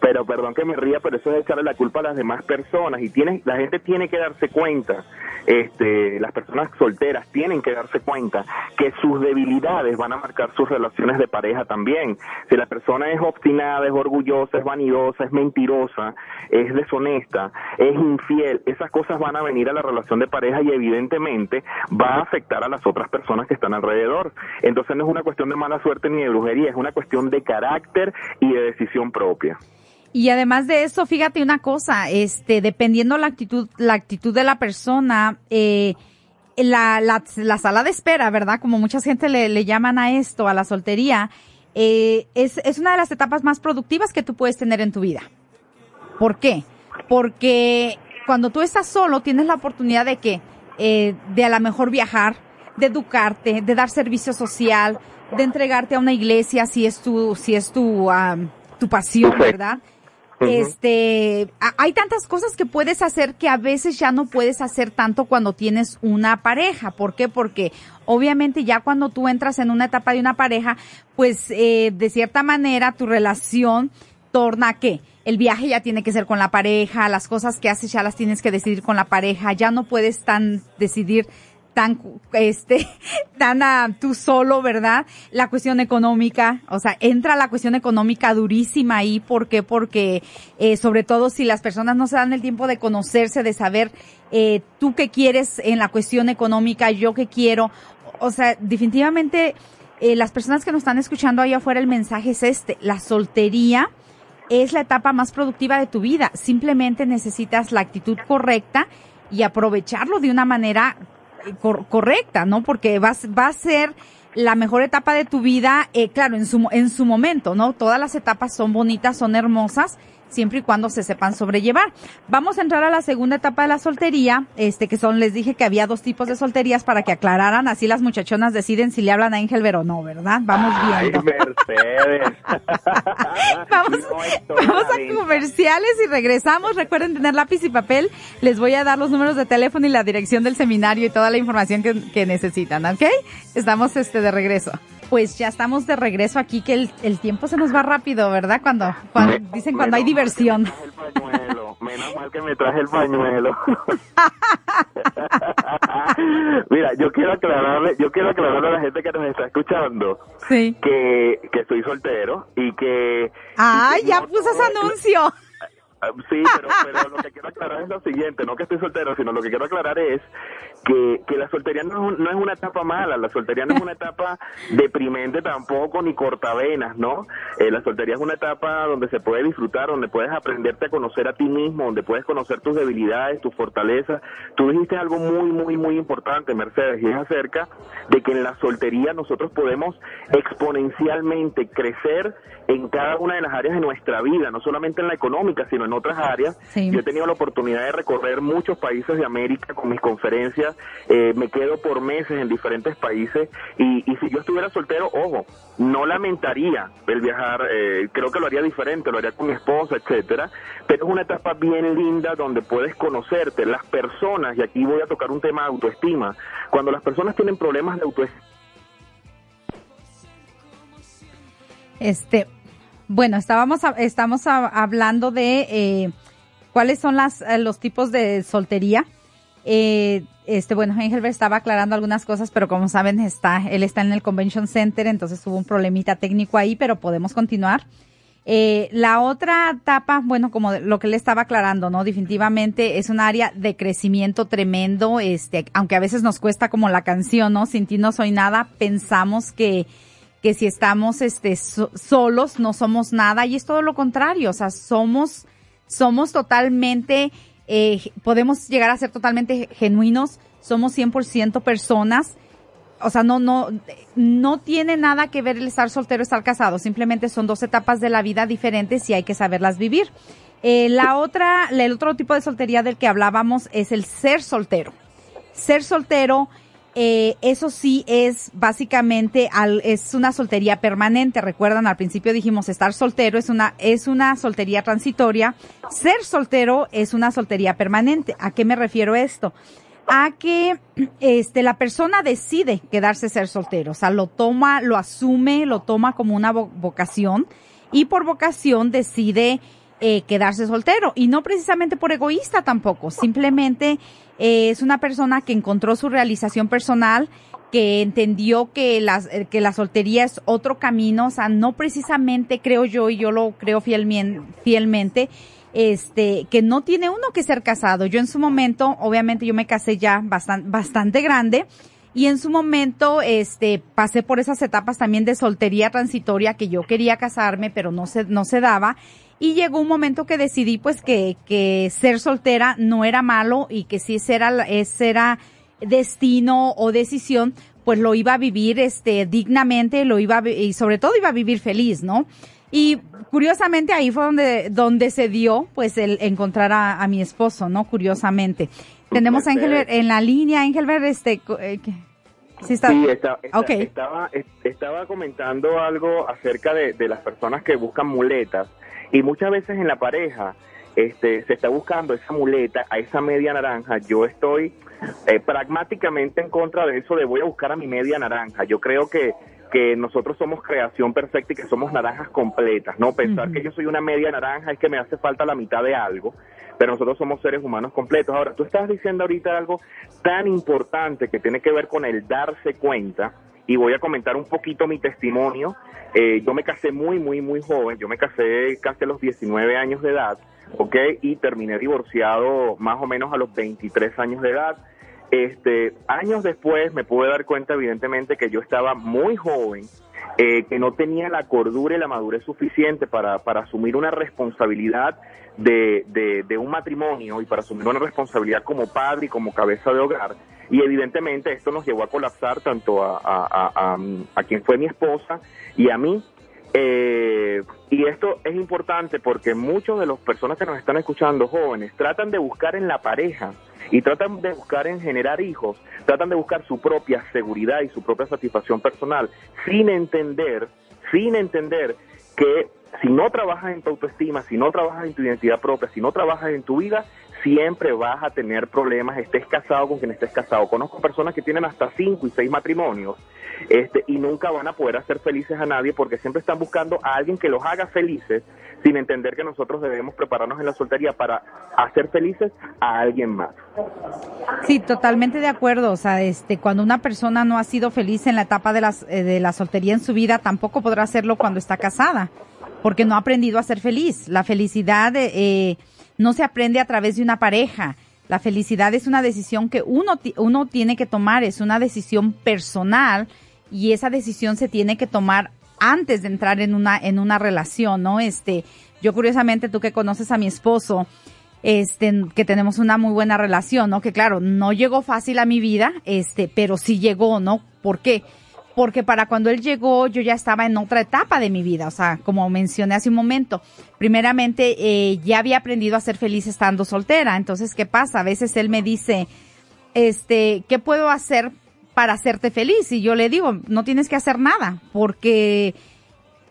[SPEAKER 6] Pero perdón que me ría, pero eso es echarle la culpa a las demás personas y tiene, la gente tiene que darse cuenta, este, las personas solteras tienen que darse cuenta que sus debilidades van a marcar sus relaciones de pareja también. Si la persona es obstinada, es orgullosa, es vanidosa, es mentirosa, es deshonesta, es infiel, esas cosas van a venir a la relación de pareja y evidentemente va a afectar a las otras personas que están alrededor. Entonces no es una cuestión de mala suerte ni de brujería, es una cuestión de carácter y de decisión propia.
[SPEAKER 2] Y además de eso, fíjate una cosa, este, dependiendo la actitud, la actitud de la persona, eh, la, la, la, sala de espera, ¿verdad? Como mucha gente le, le llaman a esto, a la soltería, eh, es, es una de las etapas más productivas que tú puedes tener en tu vida. ¿Por qué? Porque cuando tú estás solo tienes la oportunidad de que, eh, de a lo mejor viajar, de educarte, de dar servicio social, de entregarte a una iglesia si es tu, si es tu, um, tu pasión, ¿verdad? Este, hay tantas cosas que puedes hacer que a veces ya no puedes hacer tanto cuando tienes una pareja. ¿Por qué? Porque obviamente ya cuando tú entras en una etapa de una pareja, pues eh, de cierta manera tu relación torna a qué? El viaje ya tiene que ser con la pareja, las cosas que haces ya las tienes que decidir con la pareja, ya no puedes tan decidir tan, este, *laughs* tan a tú solo, ¿verdad? La cuestión económica, o sea, entra la cuestión económica durísima ahí, ¿por qué? Porque, eh, sobre todo si las personas no se dan el tiempo de conocerse, de saber, eh, tú qué quieres en la cuestión económica, yo qué quiero, o sea, definitivamente, eh, las personas que nos están escuchando ahí afuera, el mensaje es este, la soltería, es la etapa más productiva de tu vida. Simplemente necesitas la actitud correcta y aprovecharlo de una manera correcta, ¿no? Porque va, va a ser la mejor etapa de tu vida, eh, claro, en su, en su momento, ¿no? Todas las etapas son bonitas, son hermosas, siempre y cuando se sepan sobrellevar. Vamos a entrar a la segunda etapa de la soltería, este que son, les dije que había dos tipos de solterías para que aclararan, así las muchachonas deciden si le hablan a Ángel o no, ¿verdad? Vamos viendo.
[SPEAKER 6] Mercedes. *laughs*
[SPEAKER 2] vamos, vamos a comerciales y regresamos. Recuerden tener lápiz y papel. Les voy a dar los números de teléfono y la dirección del seminario y toda la información que, que necesitan, ¿ok? Estamos este de regreso pues ya estamos de regreso aquí, que el, el tiempo se nos va rápido, ¿verdad? Cuando, cuando dicen cuando hay diversión.
[SPEAKER 6] El pañuelo. Menos mal que me traje el pañuelo. *laughs* Mira, yo quiero aclararle, yo quiero aclararle a la gente que nos está escuchando
[SPEAKER 2] sí.
[SPEAKER 6] que, que soy soltero y que...
[SPEAKER 2] ¡Ay, ya puso ese anuncio!
[SPEAKER 6] Sí, pero, pero lo que quiero aclarar es lo siguiente, no que estoy soltero, sino lo que quiero aclarar es que, que la soltería no es, no es una etapa mala, la soltería no es una etapa deprimente tampoco, ni cortavenas, ¿no? Eh, la soltería es una etapa donde se puede disfrutar, donde puedes aprenderte a conocer a ti mismo, donde puedes conocer tus debilidades, tus fortalezas. Tú dijiste algo muy, muy, muy importante, Mercedes, y es acerca de que en la soltería nosotros podemos exponencialmente crecer en cada una de las áreas de nuestra vida, no solamente en la económica, sino en otras áreas.
[SPEAKER 2] Sí.
[SPEAKER 6] Yo he tenido la oportunidad de recorrer muchos países de América con mis conferencias, eh, me quedo por meses en diferentes países y, y, si yo estuviera soltero, ojo, no lamentaría el viajar, eh, creo que lo haría diferente, lo haría con mi esposa, etcétera, pero es una etapa bien linda donde puedes conocerte, las personas, y aquí voy a tocar un tema de autoestima, cuando las personas tienen problemas de autoestima,
[SPEAKER 2] este, bueno, estábamos estamos hablando de eh, cuáles son las eh, los tipos de soltería. Eh, este, bueno, Engelbert estaba aclarando algunas cosas, pero como saben, está, él está en el Convention Center, entonces hubo un problemita técnico ahí, pero podemos continuar. Eh, la otra etapa, bueno, como lo que le estaba aclarando, ¿no? Definitivamente es un área de crecimiento tremendo, este, aunque a veces nos cuesta como la canción, ¿no? Sin ti no soy nada, pensamos que, que si estamos, este, so, solos no somos nada y es todo lo contrario, o sea, somos, somos totalmente, eh, podemos llegar a ser totalmente genuinos, somos 100% personas, o sea, no, no, no tiene nada que ver el estar soltero, estar casado, simplemente son dos etapas de la vida diferentes y hay que saberlas vivir. Eh, la otra, el otro tipo de soltería del que hablábamos es el ser soltero. Ser soltero, eh, eso sí es básicamente al, es una soltería permanente. Recuerdan, al principio dijimos estar soltero es una, es una soltería transitoria. Ser soltero es una soltería permanente. ¿A qué me refiero esto? a que este la persona decide quedarse ser soltero, o sea, lo toma, lo asume, lo toma como una vocación y por vocación decide eh, quedarse soltero. Y no precisamente por egoísta tampoco, simplemente eh, es una persona que encontró su realización personal, que entendió que, eh, que la soltería es otro camino, o sea, no precisamente creo yo, y yo lo creo fielmente, fielmente este, que no tiene uno que ser casado. Yo en su momento, obviamente yo me casé ya bastante, bastante grande, y en su momento, este, pasé por esas etapas también de soltería transitoria que yo quería casarme, pero no se, no se daba. Y llegó un momento que decidí pues que, que ser soltera no era malo y que si ese era, ese era destino o decisión, pues lo iba a vivir este dignamente, lo iba a, y sobre todo iba a vivir feliz, ¿no? Y curiosamente ahí fue donde, donde se dio pues el encontrar a, a mi esposo, ¿no? Curiosamente. Tenemos a Engelbert en la línea, Engelbert, este, eh,
[SPEAKER 6] Sí, está. sí está, estaba, estaba comentando algo acerca de, de, las personas que buscan muletas y muchas veces en la pareja este, se está buscando esa muleta, a esa media naranja. Yo estoy eh, pragmáticamente en contra de eso de voy a buscar a mi media naranja. Yo creo que que nosotros somos creación perfecta y que somos naranjas completas, ¿no? Pensar que yo soy una media naranja es que me hace falta la mitad de algo, pero nosotros somos seres humanos completos. Ahora, tú estás diciendo ahorita algo tan importante que tiene que ver con el darse cuenta, y voy a comentar un poquito mi testimonio. Eh, yo me casé muy, muy, muy joven, yo me casé casi a los 19 años de edad, ¿ok? Y terminé divorciado más o menos a los 23 años de edad este, años después me pude dar cuenta, evidentemente, que yo estaba muy joven, eh, que no tenía la cordura y la madurez suficiente para, para asumir una responsabilidad de, de, un matrimonio y para asumir una responsabilidad como padre y como cabeza de hogar. Y evidentemente esto nos llevó a colapsar tanto a, a, a, quien fue mi esposa y a mí. Eh, y esto es importante porque muchos de las personas que nos están escuchando, jóvenes, tratan de buscar en la pareja y tratan de buscar en generar hijos, tratan de buscar su propia seguridad y su propia satisfacción personal, sin entender, sin entender que si no trabajas en tu autoestima, si no trabajas en tu identidad propia, si no trabajas en tu vida, siempre vas a tener problemas, estés casado con quien estés casado. Conozco personas que tienen hasta cinco y seis matrimonios este, y nunca van a poder hacer felices a nadie porque siempre están buscando a alguien que los haga felices sin entender que nosotros debemos prepararnos en la soltería para hacer felices a alguien más.
[SPEAKER 2] Sí, totalmente de acuerdo. O sea, este, cuando una persona no ha sido feliz en la etapa de, las, eh, de la soltería en su vida, tampoco podrá hacerlo cuando está casada, porque no ha aprendido a ser feliz. La felicidad eh, no se aprende a través de una pareja. La felicidad es una decisión que uno, uno tiene que tomar, es una decisión personal y esa decisión se tiene que tomar antes de entrar en una, en una relación, ¿no? Este, yo curiosamente, tú que conoces a mi esposo, este, que tenemos una muy buena relación, ¿no? Que claro, no llegó fácil a mi vida, este, pero sí llegó, ¿no? ¿Por qué? Para cuando él llegó yo ya estaba en otra etapa de mi vida, o sea, como mencioné hace un momento, primeramente eh, ya había aprendido a ser feliz estando soltera, entonces, ¿qué pasa? A veces él me dice, este, ¿qué puedo hacer para hacerte feliz. Y yo le digo, no tienes que hacer nada, porque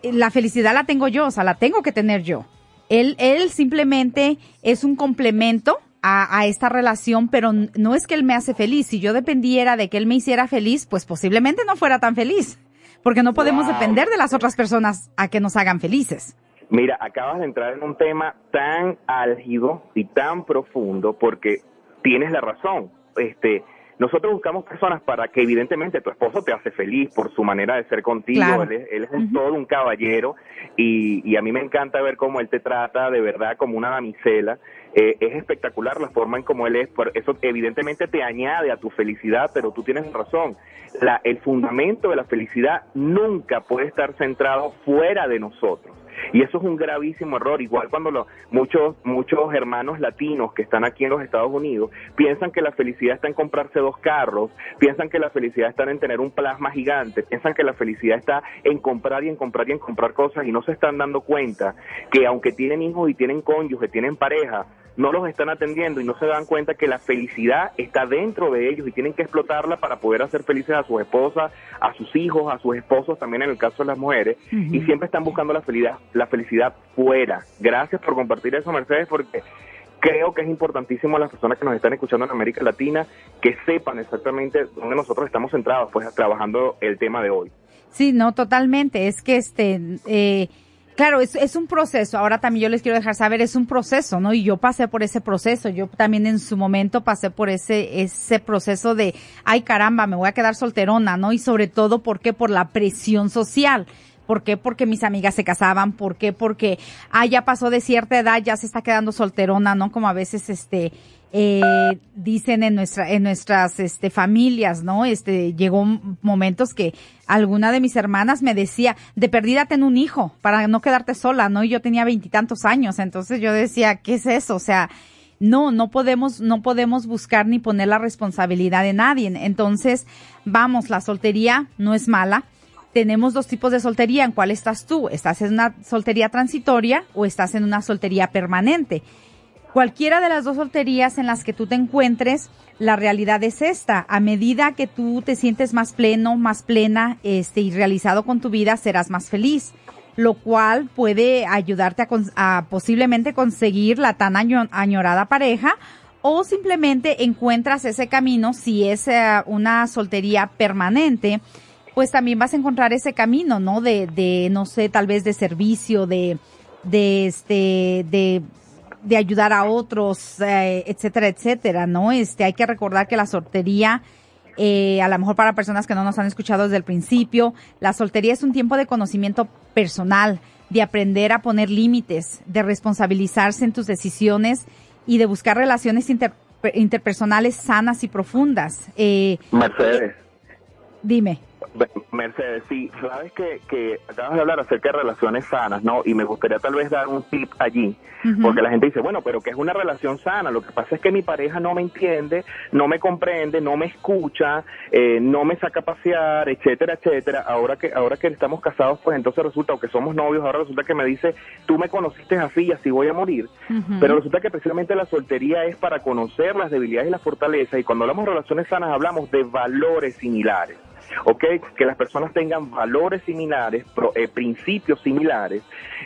[SPEAKER 2] la felicidad la tengo yo, o sea, la tengo que tener yo. Él, él simplemente es un complemento a, a, esta relación, pero no es que él me hace feliz. Si yo dependiera de que él me hiciera feliz, pues posiblemente no fuera tan feliz, porque no podemos depender de las otras personas a que nos hagan felices.
[SPEAKER 6] Mira, acabas de entrar en un tema tan álgido y tan profundo porque tienes la razón. Este, nosotros buscamos personas para que evidentemente tu esposo te hace feliz por su manera de ser contigo, él, es, un, todo un caballero y, y, a mí me encanta ver cómo él te trata de verdad como una damisela. Eh, es espectacular la forma en cómo él es, eso evidentemente te añade a tu felicidad, pero tú tienes razón, la, el fundamento de la felicidad nunca puede estar centrado fuera de nosotros. Y eso es un gravísimo error. Igual cuando lo, muchos, muchos hermanos latinos que están aquí en los Estados Unidos piensan que la felicidad está en comprarse dos carros, piensan que la felicidad está en tener un plasma gigante, piensan que la felicidad está en comprar y en comprar y en comprar cosas y no se están dando cuenta que aunque tienen hijos y tienen cónyuge, tienen pareja, no los están atendiendo y no se dan cuenta que la felicidad está dentro de ellos y tienen que explotarla para poder hacer felices a sus esposas, a sus hijos, a sus esposos, también en el caso de las mujeres, y siempre están buscando la felicidad, la felicidad fuera. Gracias por compartir eso, Mercedes, porque creo que es importantísimo a las personas que nos están escuchando en América Latina que sepan exactamente dónde nosotros estamos centrados, pues trabajando el tema de hoy.
[SPEAKER 2] Sí, no, totalmente. Es que este... Eh, Claro, es, es un proceso. Ahora también yo les quiero dejar saber, es un proceso, ¿no? Y yo pasé por ese proceso. Yo también en su momento pasé por ese, ese proceso de, ay caramba, me voy a quedar solterona, ¿no? Y sobre todo, ¿por qué? Por la presión social. ¿Por qué? Porque mis amigas se casaban. ¿Por qué? Porque, ah, ya pasó de cierta edad, ya se está quedando solterona, ¿no? Como a veces, este, eh, dicen en nuestra, en nuestras, este, familias, ¿no? Este, llegó momentos que alguna de mis hermanas me decía, de perdida ten un hijo, para no quedarte sola, ¿no? Y yo tenía veintitantos años, entonces yo decía, ¿qué es eso? O sea, no, no podemos, no podemos buscar ni poner la responsabilidad de nadie. Entonces, vamos, la soltería no es mala tenemos dos tipos de soltería. ¿En cuál estás tú? ¿Estás en una soltería transitoria o estás en una soltería permanente? Cualquiera de las dos solterías en las que tú te encuentres, la realidad es esta. A medida que tú te sientes más pleno, más plena, este, y realizado con tu vida, serás más feliz. Lo cual puede ayudarte a, posiblemente conseguir la tan añorada pareja o simplemente encuentras ese camino si es eh, una soltería permanente pues también vas a encontrar ese camino, ¿no? De, de no sé, tal vez de servicio, de, de este, de, de ayudar a otros, eh, etcétera, etcétera, ¿no? Este, hay que recordar que la soltería, eh, a lo mejor para personas que no nos han escuchado desde el principio, la soltería es un tiempo de conocimiento personal, de aprender a poner límites, de responsabilizarse en tus decisiones y de buscar relaciones interpersonales sanas y profundas.
[SPEAKER 6] Eh, Mercedes.
[SPEAKER 2] Dime.
[SPEAKER 6] Mercedes, sí, sabes que, que acabas de hablar acerca de relaciones sanas, ¿no? Y me gustaría tal vez dar un tip allí, porque la gente dice, bueno, pero ¿qué es una relación sana? Lo que pasa es que mi pareja no me entiende, no me comprende, no me escucha, eh, no me saca a pasear, etcétera, etcétera. Ahora que ahora que estamos casados, pues entonces resulta, o que somos novios, ahora resulta que me dice, tú me conociste así y así voy a morir. Pero resulta que precisamente la soltería es para conocer las debilidades y las fortalezas, y cuando hablamos de relaciones sanas hablamos de valores similares. ¿Ok? Que las personas tengan valores similares, eh, principios similares.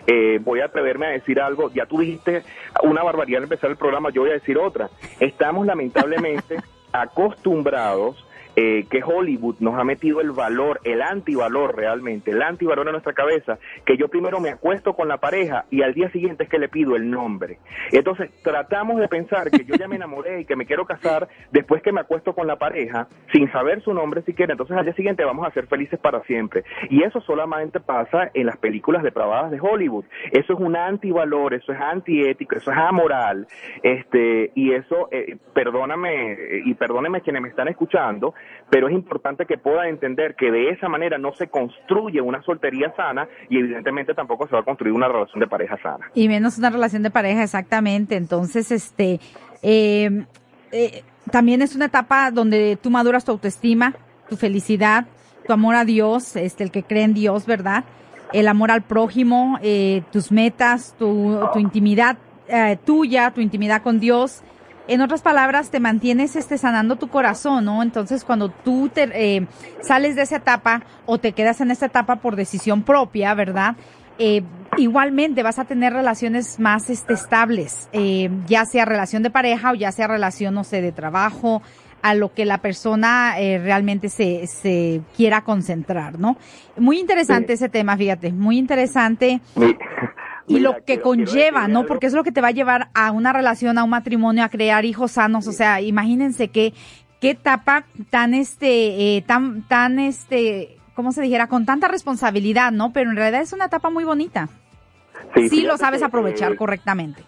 [SPEAKER 6] Eh, voy a atreverme a decir algo, ya tú dijiste una barbaridad al empezar el programa, yo voy a decir otra. Estamos lamentablemente *laughs* acostumbrados eh, que Hollywood nos ha metido el valor, el antivalor realmente, el antivalor en nuestra cabeza, que yo primero me acuesto con la pareja y al día siguiente es que le pido el nombre. Entonces tratamos de pensar que yo ya me enamoré y que me quiero casar después que me acuesto con la pareja sin saber su nombre siquiera, entonces al día siguiente vamos a ser felices para siempre. Y eso solamente pasa en las películas depravadas de Hollywood. Eso es un antivalor, eso es antiético, eso es amoral, este, y eso, eh, perdóname, y perdónenme quienes me están escuchando, pero es importante que puedan entender que de esa manera no se construye una soltería sana y evidentemente tampoco se va a construir una relación de pareja sana.
[SPEAKER 2] Y menos una relación de pareja, exactamente. Entonces, este, eh, eh, también es una etapa donde tú maduras tu autoestima, tu felicidad, tu amor a Dios, este, el que cree en Dios, ¿verdad? El amor al prójimo, eh, tus metas, tu, tu intimidad tuya, tu intimidad con Dios, en otras palabras, te mantienes este, sanando tu corazón, ¿no? Entonces, cuando tú te, eh, sales de esa etapa o te quedas en esta etapa por decisión propia, ¿verdad? Eh, igualmente vas a tener relaciones más este, estables, eh, ya sea relación de pareja o ya sea relación, no sé, de trabajo, a lo que la persona eh, realmente se, se quiera concentrar, ¿no? Muy interesante ese tema, fíjate, muy interesante y lo que conlleva, ¿no? Porque es lo que te va a llevar a una relación, a un matrimonio, a crear hijos sanos. O sea, imagínense qué, qué etapa tan, este, eh, tan, tan, este, ¿cómo se dijera? Con tanta responsabilidad, ¿no? Pero en realidad es una etapa muy bonita. Sí, sí lo sabes aprovechar correctamente.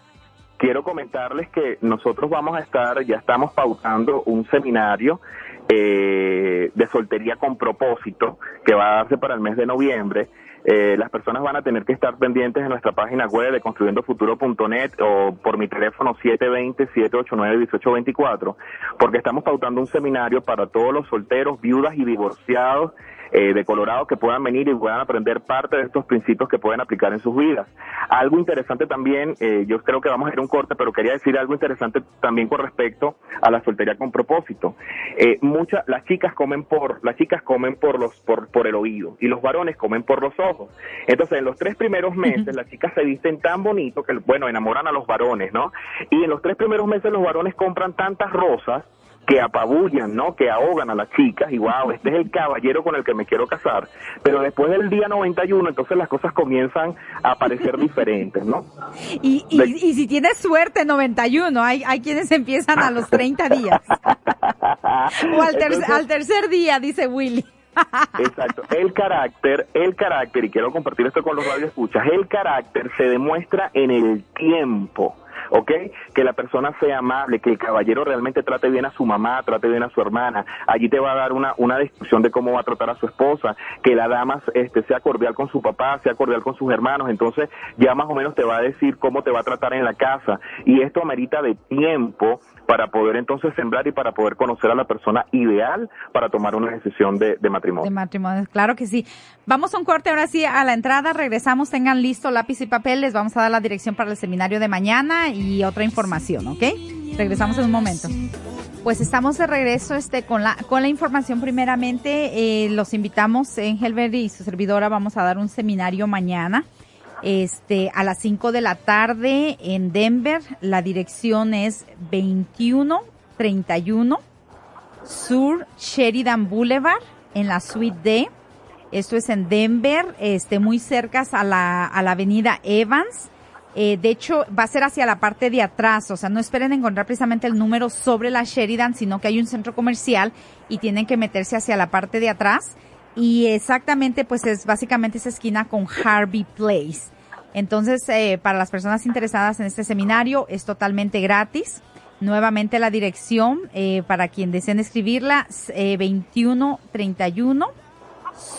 [SPEAKER 6] Quiero comentarles que nosotros vamos a estar, ya estamos pautando un seminario eh, de soltería con propósito que va a darse para el mes de noviembre eh, las personas van a tener que estar pendientes en nuestra página web de construyendofuturo.net o por mi teléfono 720-789-1824, porque estamos pautando un seminario para todos los solteros, viudas y divorciados eh, de Colorado que puedan venir y puedan aprender parte de estos principios que pueden aplicar en sus vidas. Algo interesante también, eh, yo creo que vamos a ir a un corte, pero quería decir algo interesante también con respecto a la soltería con propósito. Eh, muchas, las chicas comen por, las chicas comen por los, por, por el oído y los varones comen por los ojos. Entonces, en los tres primeros meses, las chicas se visten tan bonito que, bueno, enamoran a los varones, ¿no? Y en los tres primeros meses los varones compran tantas rosas que apabullan, ¿no? Que ahogan a las chicas y wow, este es el caballero con el que me quiero casar. Pero después del día 91, entonces las cosas comienzan a parecer diferentes, ¿no? *laughs*
[SPEAKER 2] Y, y, y si tienes suerte, 91, hay, hay quienes empiezan a los 30 días. *laughs* o al, al tercer día, dice Willy. *laughs*
[SPEAKER 6] Exacto. El carácter, el carácter, y quiero compartir esto con los radioescuchas, el carácter se demuestra en el tiempo. ¿Ok? Que la persona sea amable, que el caballero realmente trate bien a su mamá, trate bien a su hermana. Allí te va a dar una, una descripción de cómo va a tratar a su esposa, que la dama este, sea cordial con su papá, sea cordial con sus hermanos. Entonces ya más o menos te va a decir cómo te va a tratar en la casa. Y esto amerita de tiempo para poder entonces sembrar y para poder conocer a la persona ideal para tomar una decisión de, matrimonio.
[SPEAKER 2] De matrimonio, claro que sí. Vamos a un corte ahora sí a la entrada, regresamos, tengan listo lápiz y papel, les vamos a dar la dirección para el seminario de mañana y otra información, ¿ok? Regresamos en un momento. Pues estamos de regreso este con la con la información primeramente eh, los invitamos en Helver y su servidora vamos a dar un seminario mañana este, a las 5 de la tarde en Denver. La dirección es 2131 Sur Sheridan Boulevard en la Suite D. Esto es en Denver, este, muy cerca a la, a la avenida Evans. Eh, de hecho, va a ser hacia la parte de atrás, o sea, no esperen encontrar precisamente el número sobre la Sheridan, sino que hay un centro comercial y tienen que meterse hacia la parte de atrás y exactamente pues es básicamente esa esquina con Harvey Place. Entonces, eh, para las personas interesadas en este seminario es totalmente gratis. Nuevamente la dirección eh, para quien deseen escribirla, eh, 2131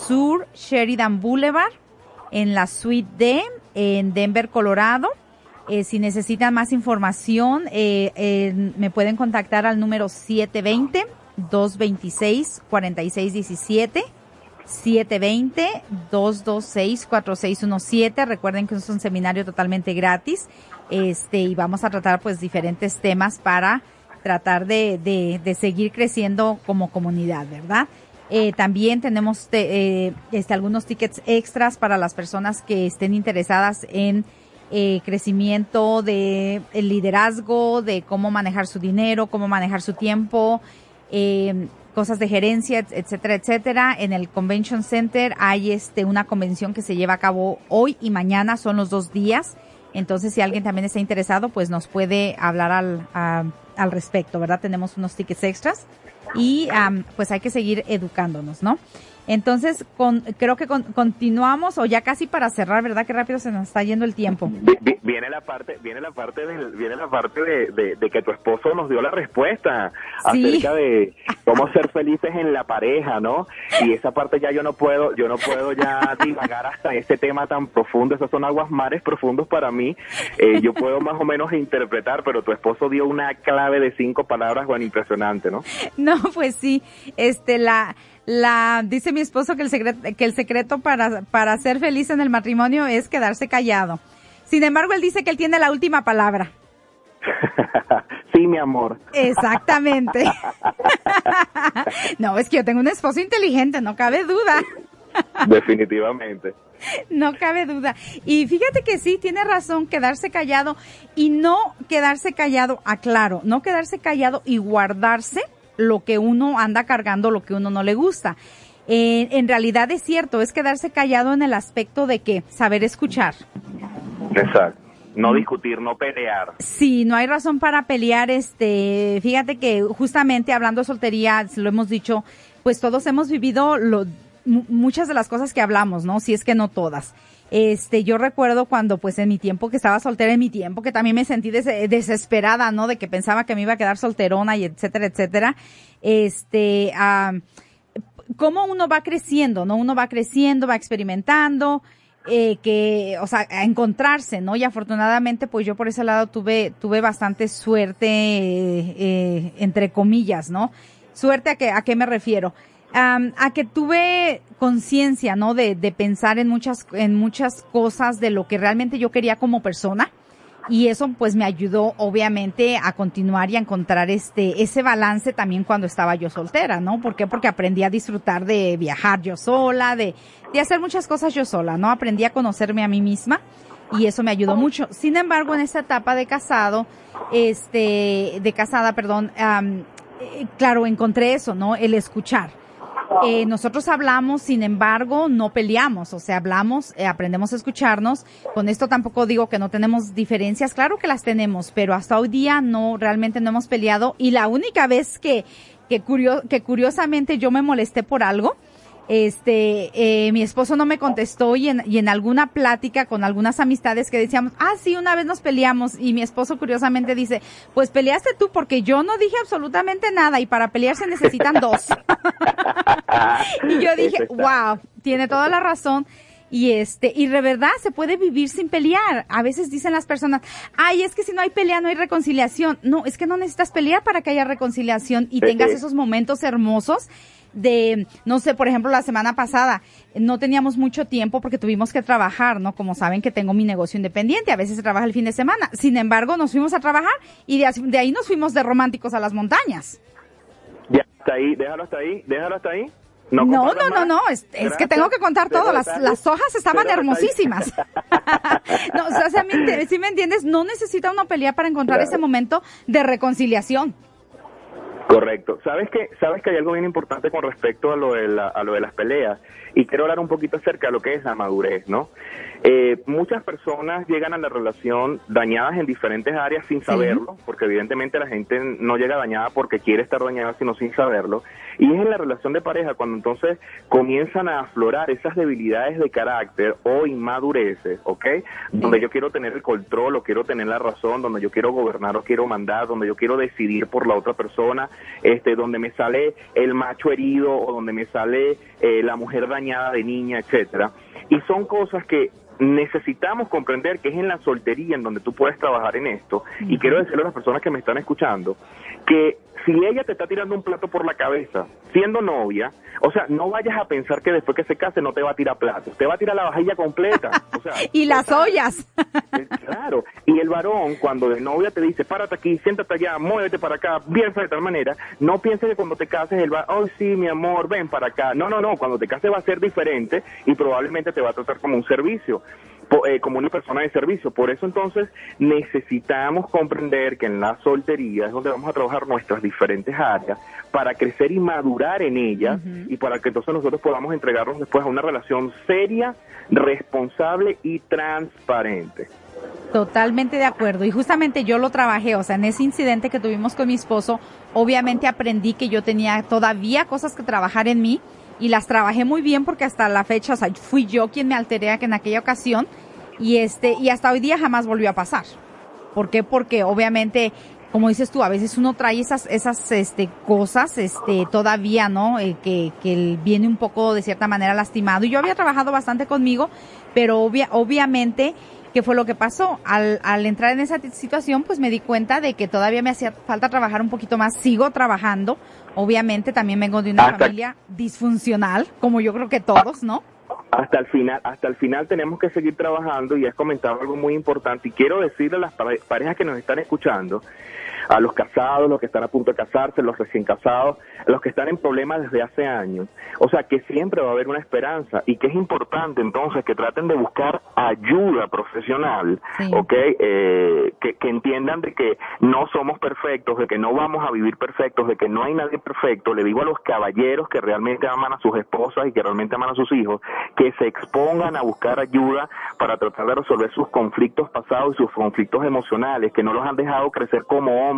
[SPEAKER 2] Sur Sheridan Boulevard en la Suite D en Denver, Colorado. Eh, si necesitan más información, eh, me pueden contactar al número 720 226 4617 720-226-4617. Recuerden que es un seminario totalmente gratis. Este, y vamos a tratar pues diferentes temas para tratar de, de, de seguir creciendo como comunidad, ¿verdad? Eh, también tenemos eh, este, algunos tickets extras para las personas que estén interesadas en eh, crecimiento de el liderazgo, de cómo manejar su dinero, cómo manejar su tiempo, eh, cosas de gerencia, etcétera, etcétera. En el Convention Center hay este una convención que se lleva a cabo hoy y mañana, son los dos días. Entonces, si alguien también está interesado, pues nos puede hablar al, al respecto, ¿verdad? Tenemos unos tickets extras y pues hay que seguir educándonos, ¿no? Entonces, con, creo que continuamos o ya casi para cerrar, ¿verdad? Qué rápido se nos está yendo el tiempo.
[SPEAKER 6] Viene la parte, viene la parte de, viene la parte de, de, que tu esposo nos dio la respuesta acerca de cómo ser felices en la pareja, ¿no? Y esa parte ya yo no puedo, yo no puedo ya *laughs* divagar hasta ese tema tan profundo. Esas son aguas mares profundos para mí. Eh, yo puedo más o menos interpretar, pero tu esposo dio una clave de cinco palabras, bueno, impresionante, ¿no?
[SPEAKER 2] No, pues sí, este la la, dice mi esposo que el secreto, que el secreto para, para ser feliz en el matrimonio es quedarse callado. Sin embargo, él dice que él tiene la última palabra. *laughs*
[SPEAKER 6] sí, mi amor.
[SPEAKER 2] Exactamente. *laughs* no, es que yo tengo un esposo inteligente, no cabe duda.
[SPEAKER 6] Definitivamente.
[SPEAKER 2] No cabe duda. Y fíjate que sí, tiene razón, quedarse callado y no quedarse callado, aclaro, no quedarse callado y guardarse lo que uno anda cargando, lo que uno no le gusta. Eh, en realidad es cierto, es quedarse callado en el aspecto de que saber escuchar.
[SPEAKER 6] Exacto. No discutir, no pelear.
[SPEAKER 2] Sí, no hay razón para pelear. Este, fíjate que justamente hablando de soltería, lo hemos dicho, pues todos hemos vivido lo, muchas de las cosas que hablamos, ¿no? Si es que no todas. Este, yo recuerdo cuando, pues, en mi tiempo que estaba soltera, en mi tiempo que también me sentí desesperada, ¿no? De que pensaba que me iba a quedar solterona y etcétera, etcétera. Este, ah, cómo uno va creciendo, ¿no? Uno va creciendo, va experimentando, eh, que, o sea, a encontrarse, ¿no? Y afortunadamente, pues yo por ese lado tuve, tuve bastante suerte, eh, entre comillas, ¿no? Suerte a que, a qué me refiero a que tuve conciencia, ¿no? De, de pensar en muchas, en muchas cosas de lo que realmente yo quería como persona. Y eso pues me ayudó obviamente a continuar y a encontrar este, ese balance también cuando estaba yo soltera, ¿no? ¿Por qué? Porque aprendí a disfrutar de viajar yo sola, de, de hacer muchas cosas yo sola, ¿no? Aprendí a conocerme a mí misma y eso me ayudó mucho. Sin embargo, en esta etapa de casado, este, de casada, perdón, eh, claro, encontré eso, ¿no? El escuchar. Eh, nosotros hablamos, sin embargo, no peleamos, o sea, hablamos, eh, aprendemos a escucharnos. Con esto tampoco digo que no tenemos diferencias, claro que las tenemos, pero hasta hoy día no, realmente no hemos peleado. Y la única vez que, que, que curiosamente yo me molesté por algo, este, eh, mi esposo no me contestó y en, y en alguna plática con algunas amistades que decíamos, ah, sí, una vez nos peleamos y mi esposo curiosamente dice, pues peleaste tú porque yo no dije absolutamente nada y para pelear se necesitan dos. *laughs* *laughs* y yo dije, wow, tiene toda la razón. Y este, y de verdad se puede vivir sin pelear. A veces dicen las personas, ay, es que si no hay pelea no hay reconciliación. No, es que no necesitas pelear para que haya reconciliación y tengas esos momentos hermosos de, no sé, por ejemplo, la semana pasada no teníamos mucho tiempo porque tuvimos que trabajar, ¿no? Como saben que tengo mi negocio independiente, a veces se trabaja el fin de semana. Sin embargo, nos fuimos a trabajar y de, ahí nos fuimos de románticos a las montañas.
[SPEAKER 6] Ya, hasta ahí, déjalo hasta ahí, déjalo hasta ahí.
[SPEAKER 2] No, no, no, no, es, que tengo que contar todo. Las, las hojas estaban hermosísimas. *laughs* no, o sea, si me entiendes, no necesita una pelea para encontrar ese momento de reconciliación.
[SPEAKER 6] Correcto. Sabes que sabes que hay algo bien importante con respecto a lo de la, a lo de las peleas y quiero hablar un poquito acerca de lo que es la madurez, ¿no? Eh, muchas personas llegan a la relación dañadas en diferentes áreas sin saberlo, porque evidentemente la gente no llega dañada porque quiere estar dañada, sino sin saberlo. Y es en la relación de pareja cuando entonces comienzan a aflorar esas debilidades de carácter o inmadureces, ¿ok? Donde yo quiero tener el control o quiero tener la razón, donde yo quiero gobernar o quiero mandar, donde yo quiero decidir por la otra persona, este, donde me sale el macho herido o donde me sale eh, la mujer dañada de niña, etcétera. Y son cosas que necesitamos comprender que es en la soltería en donde tú puedes trabajar en esto. Y quiero decirle a las personas que me están escuchando que si ella te está tirando un plato por la cabeza, siendo novia, o sea, no vayas a pensar que después que se case no te va a tirar platos, te va a tirar la vajilla completa. *laughs*
[SPEAKER 2] y las ollas. *laughs*
[SPEAKER 6] Eh, claro. Y el varón, cuando de novia te dice, párate aquí, siéntate allá, muévete para acá, piensa de tal manera, no pienses que cuando te cases él va, oh sí, mi amor, ven para acá. No, no, no, cuando te cases va a ser diferente y probablemente te va a tratar como un servicio. Eh, como una persona de servicio. Por eso entonces necesitamos comprender que en la soltería es donde vamos a trabajar nuestras diferentes áreas para crecer y madurar en ellas y para que entonces nosotros podamos entregarnos después a una relación seria, responsable y transparente.
[SPEAKER 2] Totalmente de acuerdo. Y justamente yo lo trabajé, o sea, en ese incidente que tuvimos con mi esposo, obviamente aprendí que yo tenía todavía cosas que trabajar en mí y las trabajé muy bien porque hasta la fecha, o sea, fui yo quien me alteré en aquella ocasión y este, y hasta hoy día jamás volvió a pasar. ¿Por qué? Porque obviamente, como dices tú, a veces uno trae esas, esas, este, cosas, este, todavía, ¿no? Eh, que, que viene un poco de cierta manera lastimado. Y yo había trabajado bastante conmigo, pero obvia, obviamente, ¿qué fue lo que pasó? Al, al entrar en esa situación, pues me di cuenta de que todavía me hacía falta trabajar un poquito más. Sigo trabajando. Obviamente también vengo de una familia disfuncional, como yo creo que todos, ¿no?
[SPEAKER 6] hasta el final, hasta el final tenemos que seguir trabajando y has comentado algo muy importante y quiero decirle a las parejas que nos están escuchando a los casados, los que están a punto de casarse, los recién casados, los que están en problemas desde hace años. O sea, que siempre va a haber una esperanza y que es importante entonces que traten de buscar ayuda profesional, ¿ok? Eh, que, que entiendan de que no somos perfectos, de que no vamos a vivir perfectos, de que no hay nadie perfecto. Le digo a los caballeros que realmente aman a sus esposas y que realmente aman a sus hijos, que se expongan a buscar ayuda para tratar de resolver sus conflictos pasados y sus conflictos emocionales, que no los han dejado crecer como hombres,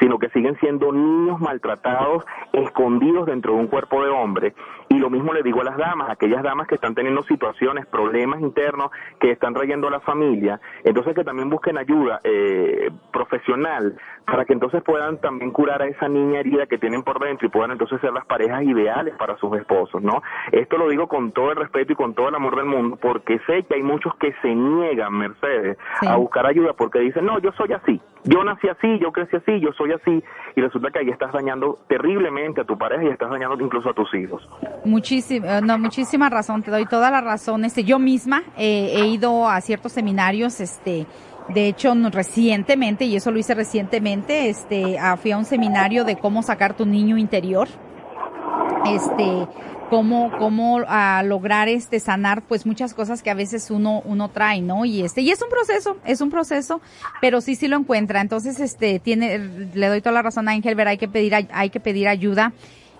[SPEAKER 6] sino que siguen siendo niños maltratados, escondidos dentro de un cuerpo de hombre. Y lo mismo le digo a las damas, aquellas damas que están teniendo situaciones, problemas internos, que están rayando a la familia, entonces que también busquen ayuda eh, profesional para que entonces puedan también curar a esa niña herida que tienen por dentro y puedan entonces ser las parejas ideales para sus esposos, ¿no? Esto lo digo con todo el respeto y con todo el amor del mundo, porque sé que hay muchos que se niegan, Mercedes, a buscar ayuda porque dicen, no, yo soy así, yo nací así, yo crecí así, yo soy así, y resulta que ahí estás dañando terriblemente a tu pareja y estás dañando incluso a tus hijos.
[SPEAKER 2] Muchísima, no, muchísima razón, te doy toda la razón. Este, yo misma eh, he ido a ciertos seminarios, este, de hecho, recientemente, y eso lo hice recientemente, este, fui a un seminario de cómo sacar tu niño interior. Este, cómo, cómo a lograr este sanar pues muchas cosas que a veces uno, uno trae, ¿no? Y este, y es un proceso, es un proceso, pero sí, sí lo encuentra. Entonces, este, tiene, le doy toda la razón a Ángel, ver, hay que pedir, hay que pedir ayuda.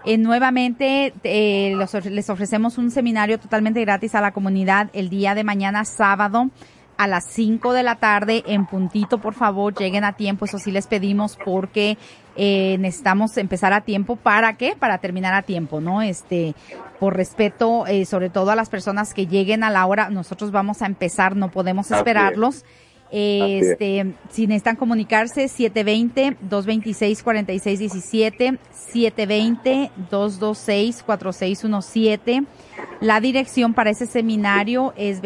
[SPEAKER 2] Eh, nuevamente eh, les ofrecemos un seminario totalmente gratis a la comunidad el día de mañana sábado a las 5 de la tarde en puntito, por favor, lleguen a tiempo, eso sí les pedimos porque eh, necesitamos empezar a tiempo, ¿para qué? Para terminar a tiempo, ¿no? Este, por respeto, eh, sobre todo a las personas que lleguen a la hora, nosotros vamos a empezar, no podemos esperarlos. Este, si necesitan comunicarse, 720-226-4617, 720-226-4617. La dirección para ese seminario es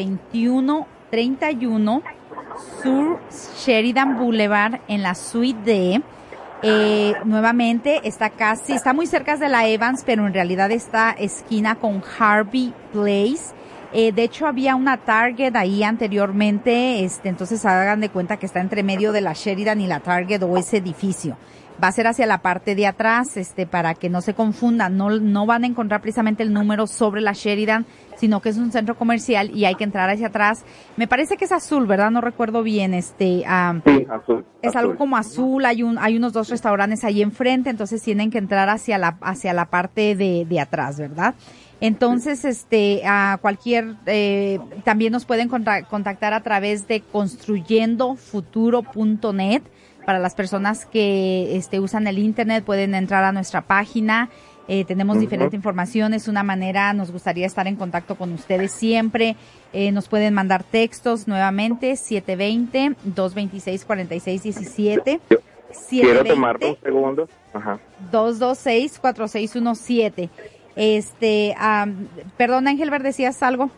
[SPEAKER 2] 2131 Sur Sheridan Boulevard en la suite D. Eh, nuevamente está casi, está muy cerca de la Evans, pero en realidad está esquina con Harvey Place. Eh, de hecho, había una Target ahí anteriormente, este, entonces hagan de cuenta que está entre medio de la Sheridan y la Target o ese edificio. Va a ser hacia la parte de atrás, este, para que no se confundan, no, no van a encontrar precisamente el número sobre la Sheridan, sino que es un centro comercial y hay que entrar hacia atrás. Me parece que es azul, ¿verdad? No recuerdo bien, este,
[SPEAKER 6] sí, azul.
[SPEAKER 2] Es algo como azul, hay un, hay unos dos restaurantes ahí enfrente, entonces tienen que entrar hacia la, hacia la parte de, de atrás, ¿verdad? Entonces, este, a cualquier, eh, también nos pueden contactar a través de construyendofuturo.net para las personas que este, usan el Internet pueden entrar a nuestra página. Eh, tenemos diferente información, es una manera, nos gustaría estar en contacto con ustedes siempre. Eh, nos pueden mandar textos nuevamente, 720-226-4617.
[SPEAKER 6] Quiero tomar un segundo. Ajá.
[SPEAKER 2] 226-4617. Este, perdón, Ángel, ¿decías algo?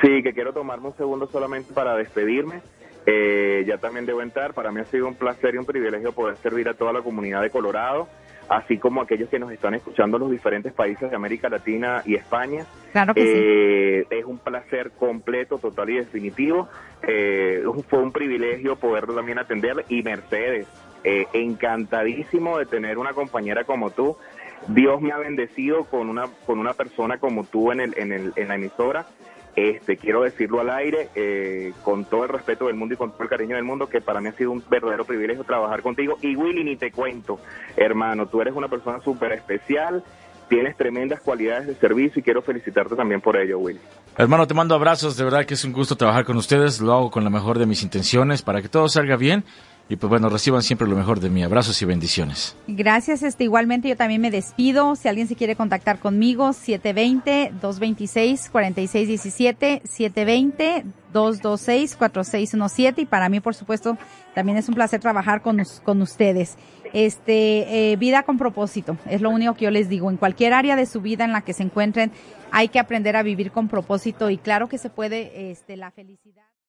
[SPEAKER 6] Sí, que quiero tomarme un segundo solamente para despedirme. Eh, ya también debo entrar. Para mí ha sido un placer y un privilegio poder servir a toda la comunidad de Colorado, así como aquellos que nos están escuchando en los diferentes países de América Latina y España.
[SPEAKER 2] Claro que
[SPEAKER 6] eh, Es un placer completo, total y definitivo. Eh, fue un privilegio poder también atender y Mercedes, eh, encantadísimo de tener una compañera como tú. Dios me ha bendecido con una con una persona como tú en el, en, el, en la emisora este, quiero decirlo al aire, eh, con todo el respeto del mundo y con todo el cariño del mundo, que para mí ha sido un verdadero privilegio trabajar contigo. Y Willy, ni te cuento, hermano, tú eres una persona súper especial, tienes tremendas cualidades de servicio y quiero felicitarte también por ello, Willy.
[SPEAKER 5] Hermano, te mando abrazos, de verdad que es un gusto trabajar con ustedes, lo hago con la mejor de mis intenciones para que todo salga bien y pues bueno, reciban siempre lo mejor de mí. Abrazos y bendiciones.
[SPEAKER 2] Gracias, este igualmente yo también me despido. Si alguien se quiere contactar conmigo, 720-226-4617, 720-226-4617 y para mí, por supuesto, también es un placer trabajar con, con ustedes. Este, eh, vida con propósito, es lo único que yo les digo. En cualquier área de su vida en la que se encuentren, hay que aprender a vivir con propósito y claro que se puede, este, la felicidad.